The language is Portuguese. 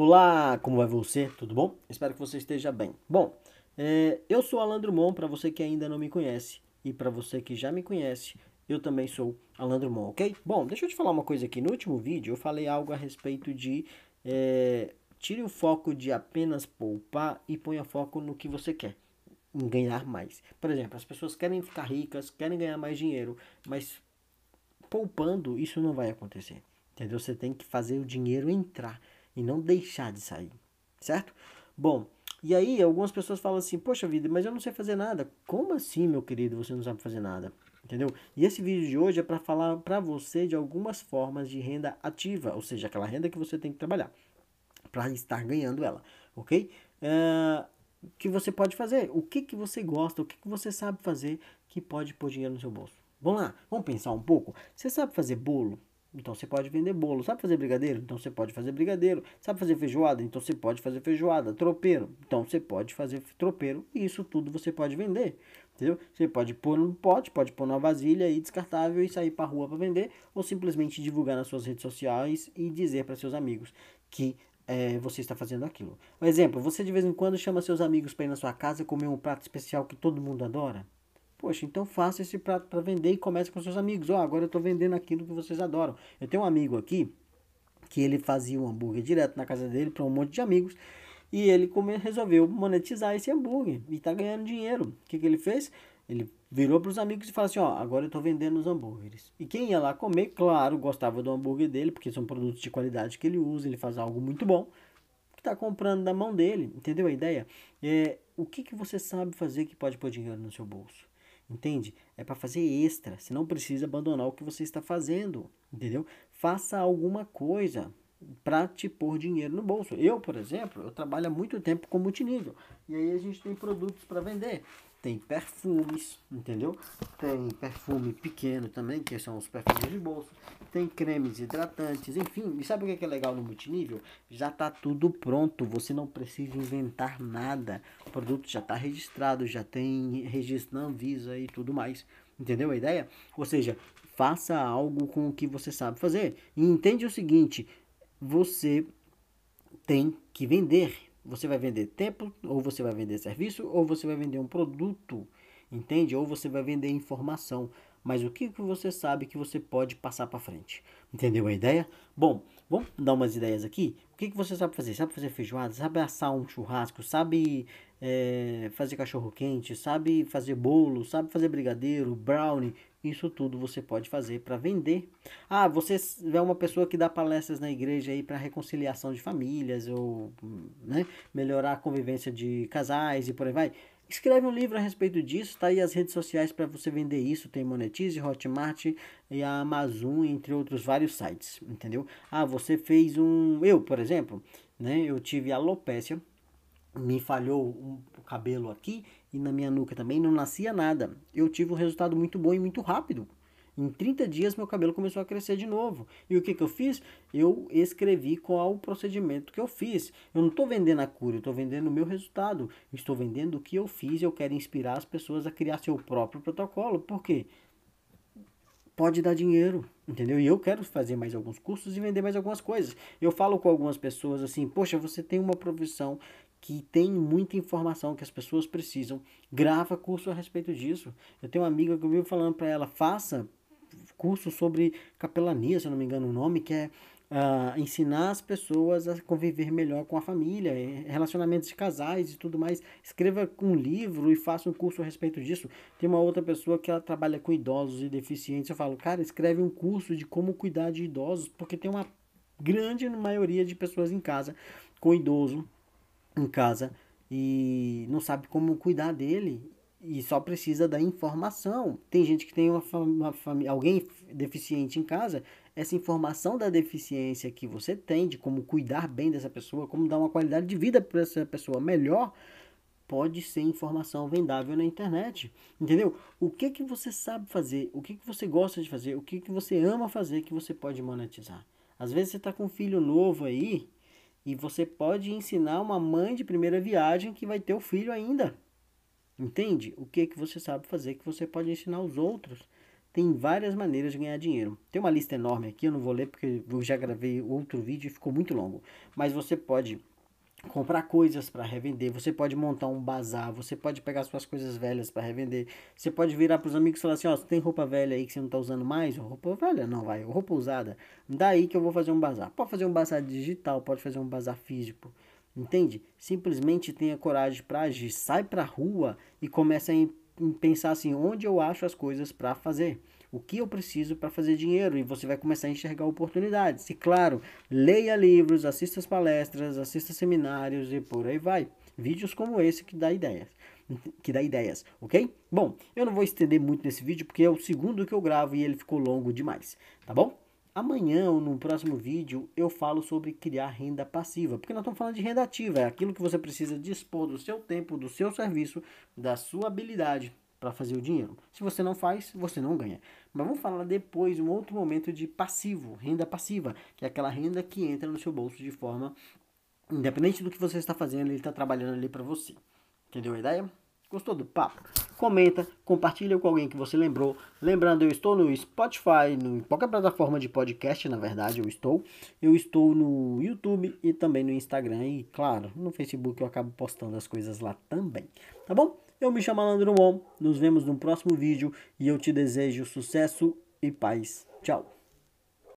Olá, como vai você? Tudo bom? Espero que você esteja bem. Bom, é, eu sou Alan Drummond, para você que ainda não me conhece, e para você que já me conhece, eu também sou Alan Drummond, ok? Bom, deixa eu te falar uma coisa aqui. No último vídeo eu falei algo a respeito de é, tire o foco de apenas poupar e ponha foco no que você quer, em ganhar mais. Por exemplo, as pessoas querem ficar ricas, querem ganhar mais dinheiro, mas poupando isso não vai acontecer. Entendeu? Você tem que fazer o dinheiro entrar e não deixar de sair, certo? Bom, e aí algumas pessoas falam assim: "Poxa vida, mas eu não sei fazer nada". Como assim, meu querido, você não sabe fazer nada? Entendeu? E esse vídeo de hoje é para falar para você de algumas formas de renda ativa, ou seja, aquela renda que você tem que trabalhar para estar ganhando ela, ok? Uh, que você pode fazer, o que, que você gosta, o que, que você sabe fazer que pode pôr dinheiro no seu bolso. Vamos lá, vamos pensar um pouco. Você sabe fazer bolo? Então você pode vender bolo. Sabe fazer brigadeiro? Então você pode fazer brigadeiro. Sabe fazer feijoada? Então você pode fazer feijoada. Tropeiro? Então você pode fazer tropeiro. Isso tudo você pode vender. Entendeu? Você pode pôr num pote, pode pôr numa vasilha aí descartável e sair para rua para vender. Ou simplesmente divulgar nas suas redes sociais e dizer para seus amigos que é, você está fazendo aquilo. Um exemplo, você de vez em quando chama seus amigos para ir na sua casa comer um prato especial que todo mundo adora. Poxa, então faça esse prato para vender e comece com seus amigos. Ó, oh, agora eu estou vendendo aquilo que vocês adoram. Eu tenho um amigo aqui que ele fazia um hambúrguer direto na casa dele para um monte de amigos. E ele resolveu monetizar esse hambúrguer e está ganhando dinheiro. O que, que ele fez? Ele virou para os amigos e falou assim: Ó, agora eu estou vendendo os hambúrgueres. E quem ia lá comer, claro, gostava do hambúrguer dele, porque são produtos de qualidade que ele usa, ele faz algo muito bom, que está comprando da mão dele. Entendeu a ideia? É, o que, que você sabe fazer que pode pôr dinheiro no seu bolso? Entende? É para fazer extra. Você não precisa abandonar o que você está fazendo. Entendeu? Faça alguma coisa para te pôr dinheiro no bolso. Eu, por exemplo, eu trabalho há muito tempo com multinível. E aí a gente tem produtos para vender tem perfumes, entendeu? Tem perfume pequeno também, que são os perfumes de bolso. Tem cremes hidratantes, enfim. E sabe o que é legal no multinível? Já está tudo pronto, você não precisa inventar nada. O produto já está registrado, já tem registro na Anvisa e tudo mais. Entendeu a ideia? Ou seja, faça algo com o que você sabe fazer. E entende o seguinte, você tem que vender você vai vender tempo, ou você vai vender serviço, ou você vai vender um produto, entende? Ou você vai vender informação. Mas o que, que você sabe que você pode passar para frente? Entendeu a ideia? Bom, vamos dar umas ideias aqui. O que, que você sabe fazer? Sabe fazer feijoada? Sabe assar um churrasco? Sabe é, fazer cachorro quente? Sabe fazer bolo? Sabe fazer brigadeiro, brownie? Isso tudo você pode fazer para vender. Ah, você é uma pessoa que dá palestras na igreja aí para reconciliação de famílias ou né, melhorar a convivência de casais e por aí vai. Escreve um livro a respeito disso, tá aí as redes sociais para você vender isso, tem Monetize, Hotmart e a Amazon, entre outros vários sites, entendeu? Ah, você fez um, eu, por exemplo, né, eu tive alopecia, me falhou um cabelo aqui e na minha nuca também não nascia nada. Eu tive um resultado muito bom e muito rápido. Em 30 dias meu cabelo começou a crescer de novo. E o que, que eu fiz? Eu escrevi qual o procedimento que eu fiz. Eu não estou vendendo a cura, eu estou vendendo o meu resultado. estou vendendo o que eu fiz eu quero inspirar as pessoas a criar seu próprio protocolo. Por quê? Pode dar dinheiro, entendeu? E eu quero fazer mais alguns cursos e vender mais algumas coisas. Eu falo com algumas pessoas assim: Poxa, você tem uma profissão que tem muita informação que as pessoas precisam. Grava curso a respeito disso. Eu tenho uma amiga que eu vivo falando para ela: faça curso sobre capelania, se eu não me engano o nome, que é uh, ensinar as pessoas a conviver melhor com a família, relacionamentos de casais e tudo mais. Escreva um livro e faça um curso a respeito disso. Tem uma outra pessoa que ela trabalha com idosos e deficientes. Eu falo, cara, escreve um curso de como cuidar de idosos, porque tem uma grande maioria de pessoas em casa com idoso em casa e não sabe como cuidar dele e só precisa da informação. Tem gente que tem uma, uma família, alguém deficiente em casa, essa informação da deficiência que você tem, de como cuidar bem dessa pessoa, como dar uma qualidade de vida para essa pessoa melhor, pode ser informação vendável na internet. Entendeu? O que que você sabe fazer? O que que você gosta de fazer? O que que você ama fazer que você pode monetizar? Às vezes você está com um filho novo aí e você pode ensinar uma mãe de primeira viagem que vai ter o filho ainda. Entende? O que que você sabe fazer que você pode ensinar os outros. tem várias maneiras de ganhar dinheiro. Tem uma lista enorme aqui, eu não vou ler porque eu já gravei outro vídeo e ficou muito longo. Mas você pode comprar coisas para revender, você pode montar um bazar, você pode pegar suas coisas velhas para revender, você pode virar para os amigos e falar assim, ó, você tem roupa velha aí que você não está usando mais, roupa velha não vai, roupa usada, daí que eu vou fazer um bazar. Pode fazer um bazar digital, pode fazer um bazar físico, entende? Simplesmente tenha coragem para agir, sai para rua e comece a pensar assim, onde eu acho as coisas para fazer o que eu preciso para fazer dinheiro e você vai começar a enxergar oportunidades. E claro, leia livros, assista as palestras, assista seminários e por aí vai. Vídeos como esse que dá ideias. Que dá ideias, ok? Bom, eu não vou estender muito nesse vídeo porque é o segundo que eu gravo e ele ficou longo demais, tá bom? Amanhã ou no próximo vídeo eu falo sobre criar renda passiva, porque nós estamos falando de renda ativa, é aquilo que você precisa dispor do seu tempo, do seu serviço, da sua habilidade para fazer o dinheiro. Se você não faz, você não ganha. Mas vamos falar depois, um outro momento de passivo, renda passiva, que é aquela renda que entra no seu bolso de forma independente do que você está fazendo, ele está trabalhando ali para você. Entendeu a ideia? Gostou do papo? Comenta, compartilha com alguém que você lembrou. Lembrando, eu estou no Spotify, no, em qualquer plataforma de podcast, na verdade, eu estou. Eu estou no YouTube e também no Instagram. E, claro, no Facebook eu acabo postando as coisas lá também. Tá bom? Eu me chamo Alan Drummond, nos vemos no próximo vídeo e eu te desejo sucesso e paz. Tchau!